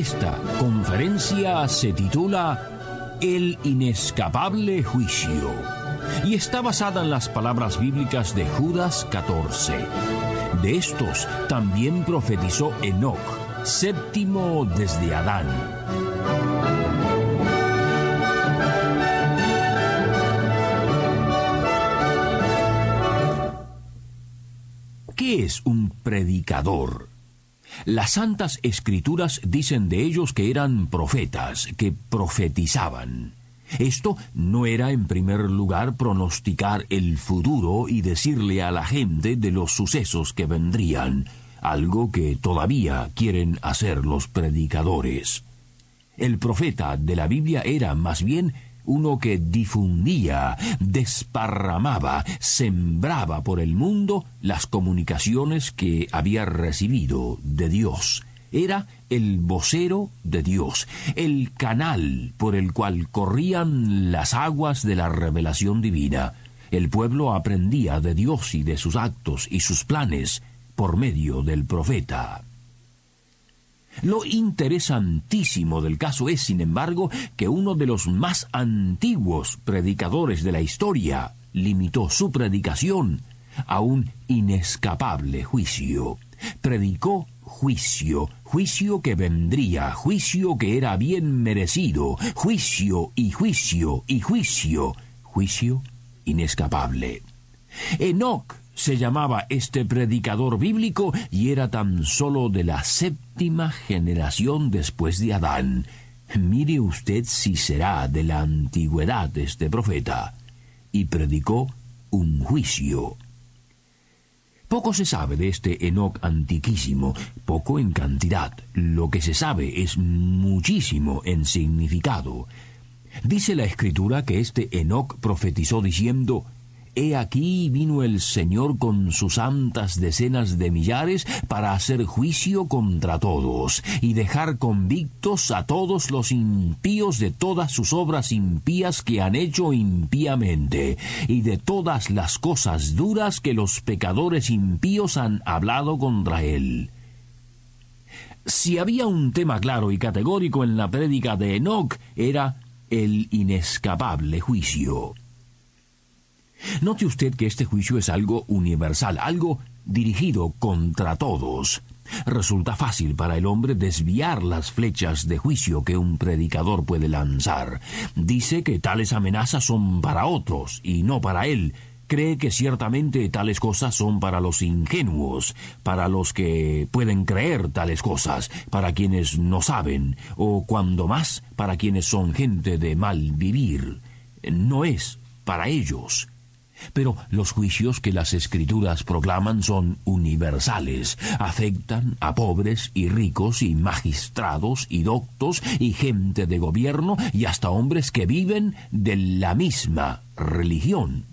Esta conferencia se titula El inescapable juicio y está basada en las palabras bíblicas de Judas 14. De estos también profetizó Enoch, séptimo desde Adán. ¿Qué es un predicador? Las santas escrituras dicen de ellos que eran profetas, que profetizaban. Esto no era en primer lugar pronosticar el futuro y decirle a la gente de los sucesos que vendrían, algo que todavía quieren hacer los predicadores. El profeta de la Biblia era más bien uno que difundía, desparramaba, sembraba por el mundo las comunicaciones que había recibido de Dios. Era el vocero de Dios, el canal por el cual corrían las aguas de la revelación divina. El pueblo aprendía de Dios y de sus actos y sus planes por medio del profeta. Lo interesantísimo del caso es, sin embargo, que uno de los más antiguos predicadores de la historia limitó su predicación a un inescapable juicio. Predicó juicio, juicio que vendría, juicio que era bien merecido, juicio y juicio y juicio, juicio inescapable. Enoch se llamaba este predicador bíblico y era tan solo de la séptima generación después de Adán. Mire usted si será de la antigüedad este profeta. Y predicó un juicio. Poco se sabe de este Enoc antiquísimo, poco en cantidad. Lo que se sabe es muchísimo en significado. Dice la escritura que este Enoc profetizó diciendo, He aquí vino el Señor con sus santas decenas de millares para hacer juicio contra todos y dejar convictos a todos los impíos de todas sus obras impías que han hecho impíamente y de todas las cosas duras que los pecadores impíos han hablado contra él. Si había un tema claro y categórico en la prédica de Enoch, era el inescapable juicio. Note usted que este juicio es algo universal, algo dirigido contra todos. Resulta fácil para el hombre desviar las flechas de juicio que un predicador puede lanzar. Dice que tales amenazas son para otros y no para él. Cree que ciertamente tales cosas son para los ingenuos, para los que pueden creer tales cosas, para quienes no saben, o cuando más para quienes son gente de mal vivir. No es para ellos. Pero los juicios que las escrituras proclaman son universales, afectan a pobres y ricos y magistrados y doctos y gente de gobierno y hasta hombres que viven de la misma religión.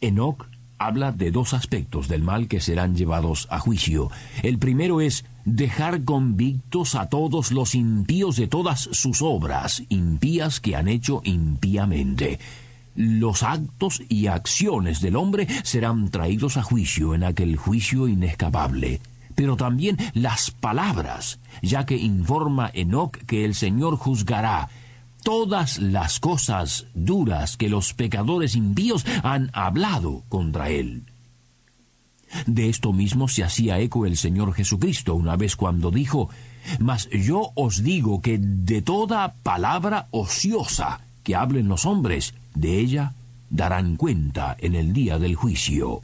Enoch habla de dos aspectos del mal que serán llevados a juicio. El primero es dejar convictos a todos los impíos de todas sus obras, impías que han hecho impíamente los actos y acciones del hombre serán traídos a juicio en aquel juicio inescapable, pero también las palabras, ya que informa Enoch que el Señor juzgará todas las cosas duras que los pecadores impíos han hablado contra él. De esto mismo se hacía eco el Señor Jesucristo una vez cuando dijo, Mas yo os digo que de toda palabra ociosa que hablen los hombres, de ella darán cuenta en el día del juicio.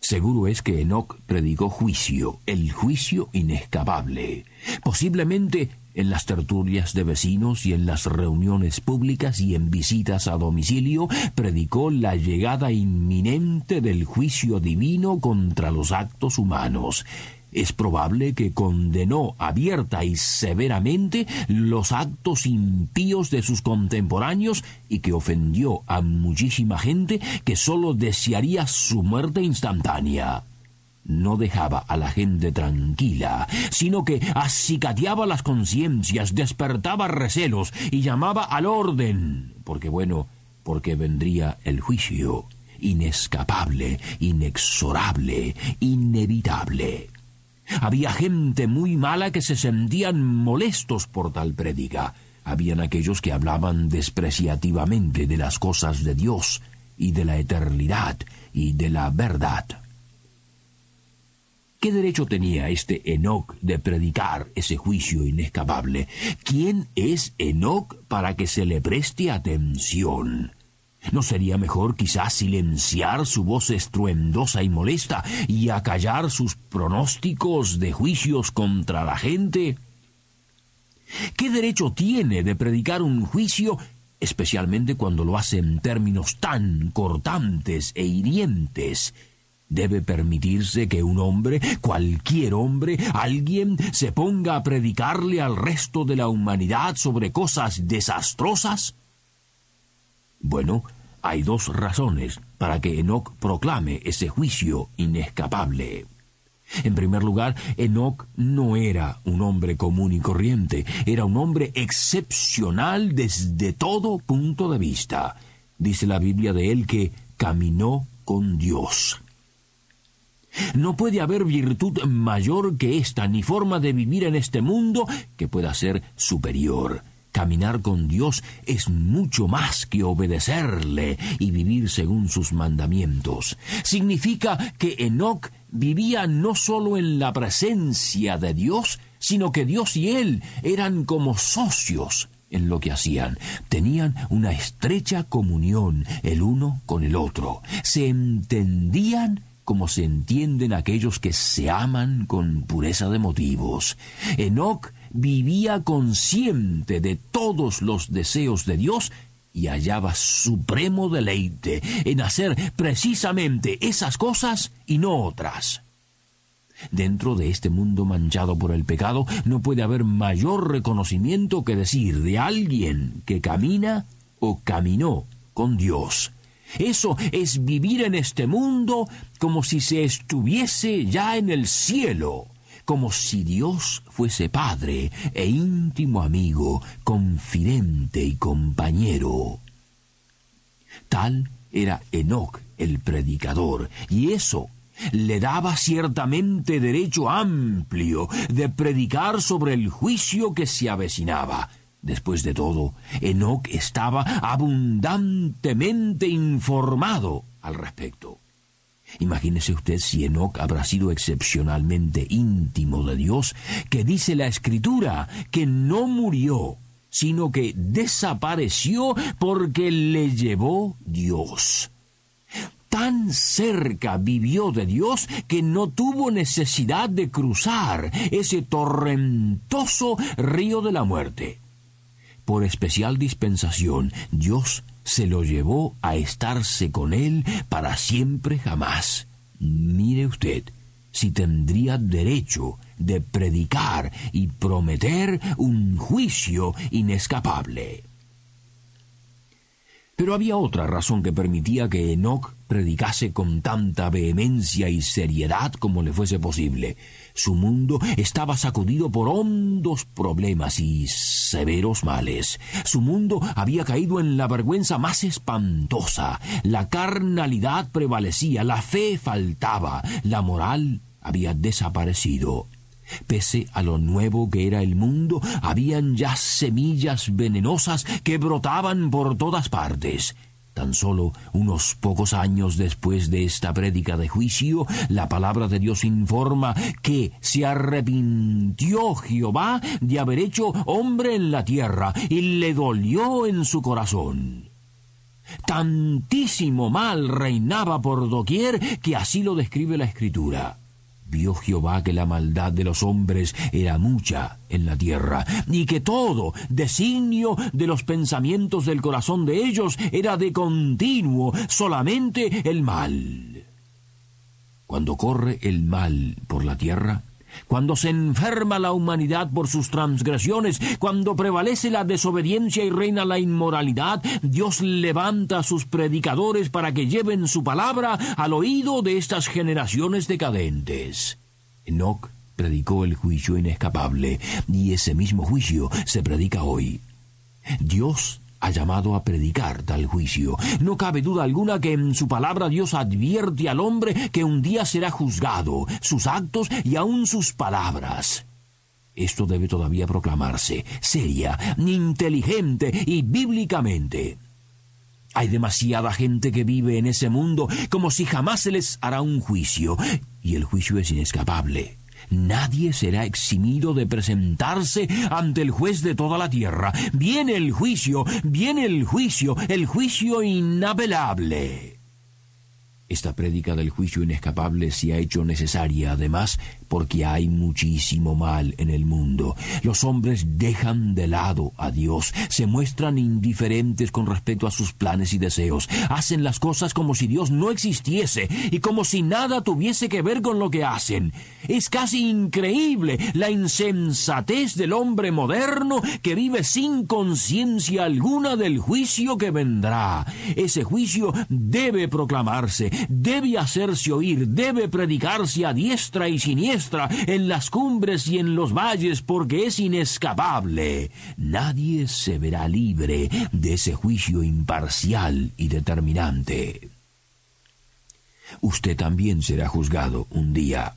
Seguro es que Enoch predicó juicio, el juicio inescapable. Posiblemente en las tertulias de vecinos y en las reuniones públicas y en visitas a domicilio, predicó la llegada inminente del juicio divino contra los actos humanos. Es probable que condenó abierta y severamente los actos impíos de sus contemporáneos y que ofendió a muchísima gente que sólo desearía su muerte instantánea no dejaba a la gente tranquila, sino que acicateaba las conciencias, despertaba recelos y llamaba al orden, porque bueno, porque vendría el juicio, inescapable, inexorable, inevitable. Había gente muy mala que se sentían molestos por tal prédica. Habían aquellos que hablaban despreciativamente de las cosas de Dios y de la eternidad y de la verdad. ¿Qué derecho tenía este Enoc de predicar ese juicio inescapable? ¿Quién es Enoc para que se le preste atención? ¿No sería mejor quizás silenciar su voz estruendosa y molesta y acallar sus pronósticos de juicios contra la gente? ¿Qué derecho tiene de predicar un juicio, especialmente cuando lo hace en términos tan cortantes e hirientes? Debe permitirse que un hombre, cualquier hombre, alguien, se ponga a predicarle al resto de la humanidad sobre cosas desastrosas? Bueno, hay dos razones para que Enoch proclame ese juicio inescapable. En primer lugar, Enoch no era un hombre común y corriente, era un hombre excepcional desde todo punto de vista. Dice la Biblia de él que caminó con Dios. No puede haber virtud mayor que esta, ni forma de vivir en este mundo que pueda ser superior. Caminar con Dios es mucho más que obedecerle y vivir según sus mandamientos. Significa que Enoch vivía no solo en la presencia de Dios, sino que Dios y él eran como socios en lo que hacían. Tenían una estrecha comunión el uno con el otro. Se entendían como se entienden aquellos que se aman con pureza de motivos. Enoch vivía consciente de todos los deseos de Dios y hallaba supremo deleite en hacer precisamente esas cosas y no otras. Dentro de este mundo manchado por el pecado no puede haber mayor reconocimiento que decir de alguien que camina o caminó con Dios. Eso es vivir en este mundo como si se estuviese ya en el cielo, como si Dios fuese Padre e íntimo amigo, confidente y compañero. Tal era Enoc el predicador, y eso le daba ciertamente derecho amplio de predicar sobre el juicio que se avecinaba, Después de todo, Enoch estaba abundantemente informado al respecto. Imagínese usted si Enoch habrá sido excepcionalmente íntimo de Dios, que dice la Escritura que no murió, sino que desapareció porque le llevó Dios. Tan cerca vivió de Dios que no tuvo necesidad de cruzar ese torrentoso río de la muerte por especial dispensación, Dios se lo llevó a estarse con él para siempre jamás. Mire usted, si tendría derecho de predicar y prometer un juicio inescapable. Pero había otra razón que permitía que Enoch predicase con tanta vehemencia y seriedad como le fuese posible. Su mundo estaba sacudido por hondos problemas y severos males. Su mundo había caído en la vergüenza más espantosa. La carnalidad prevalecía, la fe faltaba, la moral había desaparecido. Pese a lo nuevo que era el mundo, habían ya semillas venenosas que brotaban por todas partes. Tan solo unos pocos años después de esta prédica de juicio, la palabra de Dios informa que se arrepintió Jehová de haber hecho hombre en la tierra y le dolió en su corazón. Tantísimo mal reinaba por doquier que así lo describe la Escritura. Vio Jehová que la maldad de los hombres era mucha en la tierra, y que todo designio de los pensamientos del corazón de ellos era de continuo solamente el mal. Cuando corre el mal por la tierra, cuando se enferma la humanidad por sus transgresiones, cuando prevalece la desobediencia y reina la inmoralidad, Dios levanta a sus predicadores para que lleven su palabra al oído de estas generaciones decadentes. Enoch predicó el juicio inescapable, y ese mismo juicio se predica hoy. Dios ha llamado a predicar tal juicio. No cabe duda alguna que en su palabra Dios advierte al hombre que un día será juzgado, sus actos y aun sus palabras. Esto debe todavía proclamarse, seria, inteligente y bíblicamente. Hay demasiada gente que vive en ese mundo como si jamás se les hará un juicio, y el juicio es inescapable. Nadie será eximido de presentarse ante el juez de toda la tierra. Viene el juicio, viene el juicio, el juicio inapelable. Esta prédica del juicio inescapable se ha hecho necesaria, además, porque hay muchísimo mal en el mundo. Los hombres dejan de lado a Dios, se muestran indiferentes con respecto a sus planes y deseos, hacen las cosas como si Dios no existiese y como si nada tuviese que ver con lo que hacen. Es casi increíble la insensatez del hombre moderno que vive sin conciencia alguna del juicio que vendrá. Ese juicio debe proclamarse, debe hacerse oír, debe predicarse a diestra y siniestra, en las cumbres y en los valles, porque es inescapable. Nadie se verá libre de ese juicio imparcial y determinante. Usted también será juzgado un día.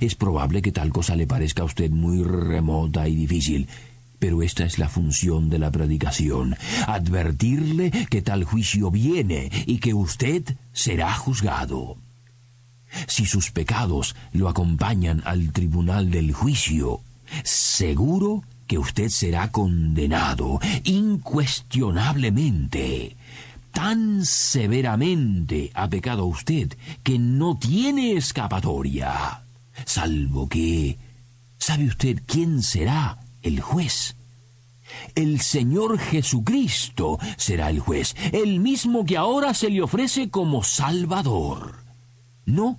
Es probable que tal cosa le parezca a usted muy remota y difícil, pero esta es la función de la predicación, advertirle que tal juicio viene y que usted será juzgado. Si sus pecados lo acompañan al tribunal del juicio, seguro que usted será condenado incuestionablemente. Tan severamente ha pecado usted que no tiene escapatoria, salvo que... ¿Sabe usted quién será el juez. El Señor Jesucristo será el juez, el mismo que ahora se le ofrece como Salvador. No